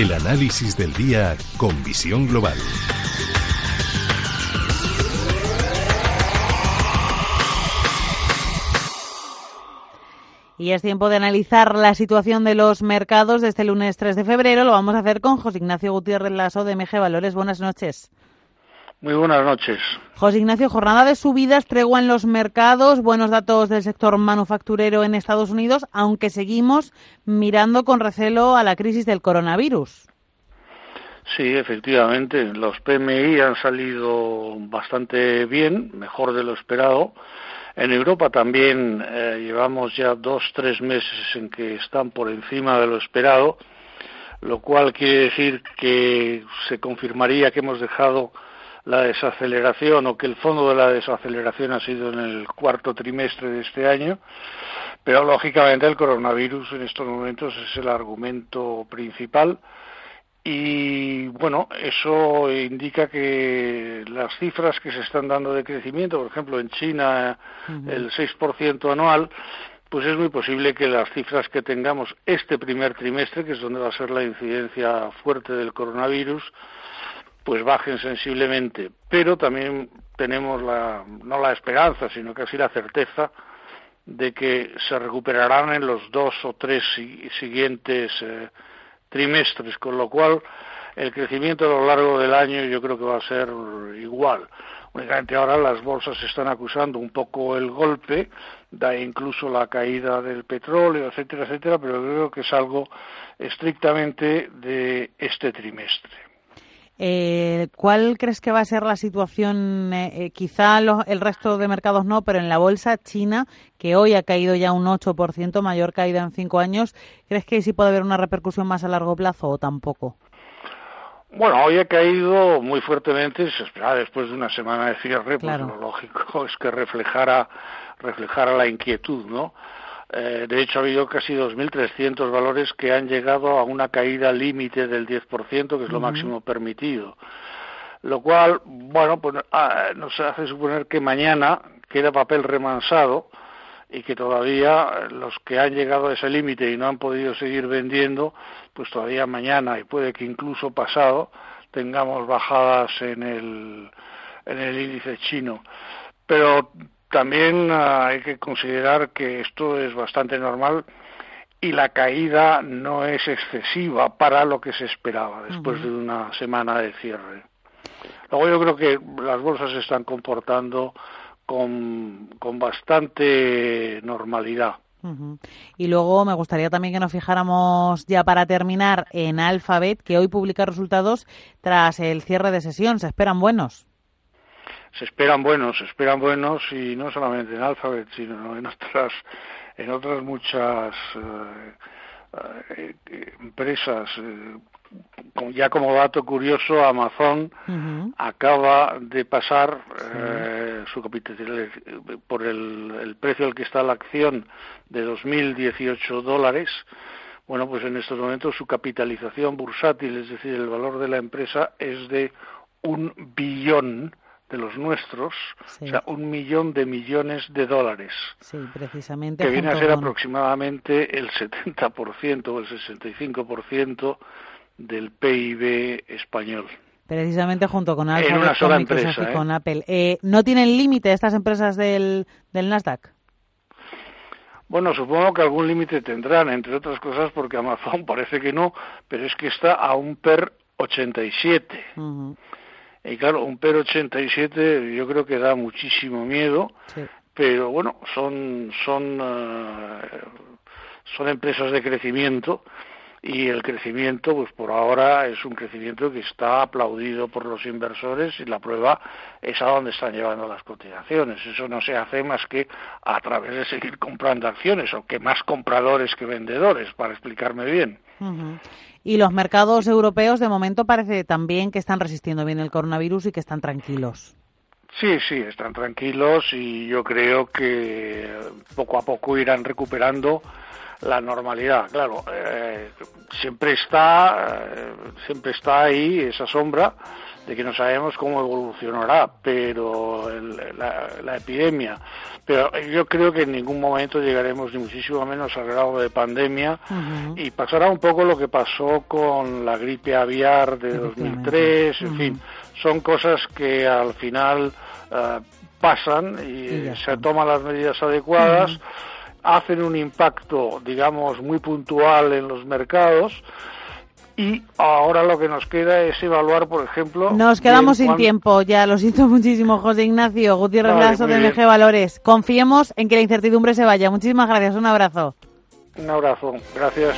El análisis del día con visión global. Y es tiempo de analizar la situación de los mercados de este lunes 3 de febrero. Lo vamos a hacer con José Ignacio Gutiérrez Lasso de MG Valores. Buenas noches. Muy buenas noches. José Ignacio, jornada de subidas, tregua en los mercados, buenos datos del sector manufacturero en Estados Unidos, aunque seguimos mirando con recelo a la crisis del coronavirus. Sí, efectivamente, los PMI han salido bastante bien, mejor de lo esperado. En Europa también eh, llevamos ya dos, tres meses en que están por encima de lo esperado, lo cual quiere decir que se confirmaría que hemos dejado la desaceleración o que el fondo de la desaceleración ha sido en el cuarto trimestre de este año, pero lógicamente el coronavirus en estos momentos es el argumento principal y bueno, eso indica que las cifras que se están dando de crecimiento, por ejemplo en China el 6% anual, pues es muy posible que las cifras que tengamos este primer trimestre, que es donde va a ser la incidencia fuerte del coronavirus, pues bajen sensiblemente, pero también tenemos la, no la esperanza, sino casi la certeza de que se recuperarán en los dos o tres siguientes eh, trimestres, con lo cual el crecimiento a lo largo del año yo creo que va a ser igual. Únicamente ahora las bolsas están acusando un poco el golpe, da incluso la caída del petróleo, etcétera, etcétera, pero creo que es algo estrictamente de este trimestre. Eh, ¿Cuál crees que va a ser la situación? Eh, eh, quizá el resto de mercados no, pero en la bolsa china, que hoy ha caído ya un 8%, mayor caída en cinco años, ¿crees que sí puede haber una repercusión más a largo plazo o tampoco? Bueno, hoy ha caído muy fuertemente, se esperaba después de una semana de cierre, pues lo lógico es que reflejara, reflejara la inquietud, ¿no? Eh, de hecho, ha habido casi 2.300 valores que han llegado a una caída límite del 10%, que es lo máximo permitido. Lo cual, bueno, pues ah, nos hace suponer que mañana queda papel remansado y que todavía los que han llegado a ese límite y no han podido seguir vendiendo, pues todavía mañana y puede que incluso pasado tengamos bajadas en el, en el índice chino. Pero también ah, hay que considerar que esto es bastante normal y la caída no es excesiva para lo que se esperaba después de una semana de cierre. Luego yo creo que las bolsas se están comportando con, con bastante normalidad. Y luego me gustaría también que nos fijáramos ya para terminar en Alphabet, que hoy publica resultados tras el cierre de sesión. ¿Se esperan buenos? Se esperan buenos, se esperan buenos y no solamente en Alphabet, sino en otras, en otras muchas eh, eh, empresas. Eh, ya como dato curioso, Amazon acaba de pasar su capital por el, el, precio al que está la acción de 2.018 dólares. Bueno, pues en estos momentos su capitalización bursátil, es decir, el valor de la empresa, es de un billón de los nuestros, o sea, un millón de millones de dólares. Sí, precisamente. Que viene a ser aproximadamente el 70% o el 65% del PIB español. Precisamente junto con Alphabet, con y con ¿eh? Apple. Eh, ¿No tienen límite estas empresas del, del Nasdaq? Bueno, supongo que algún límite tendrán, entre otras cosas porque Amazon parece que no, pero es que está a un PER 87. Y claro, un PER 87 yo creo que da muchísimo miedo, pero bueno, son, son, eh, son empresas de crecimiento y el crecimiento, pues por ahora es un crecimiento que está aplaudido por los inversores y la prueba es a dónde están llevando las cotizaciones. Eso no se hace más que a través de seguir comprando acciones o que más compradores que vendedores, para explicarme bien. Y los mercados europeos de momento parece también que están resistiendo bien el coronavirus y que están tranquilos. Sí, sí, están tranquilos y yo creo que poco a poco irán recuperando la normalidad. Claro, eh, siempre está, eh, siempre está ahí esa sombra de que no sabemos cómo evolucionará, pero la, epidemia. Pero yo creo que en ningún momento llegaremos ni muchísimo menos al grado de pandemia y pasará un poco lo que pasó con la gripe aviar de 2003, en fin, son cosas que al final eh, pasan y, se toman las medidas adecuadas. hacen un impacto, digamos, muy puntual en los mercados y ahora lo que nos queda es evaluar, por ejemplo... Nos quedamos sin tiempo, ya lo siento muchísimo, José Ignacio Gutiérrez Lasso de MG Valores. Confiemos en que la incertidumbre se vaya. Muchísimas gracias, un abrazo. Un abrazo, gracias.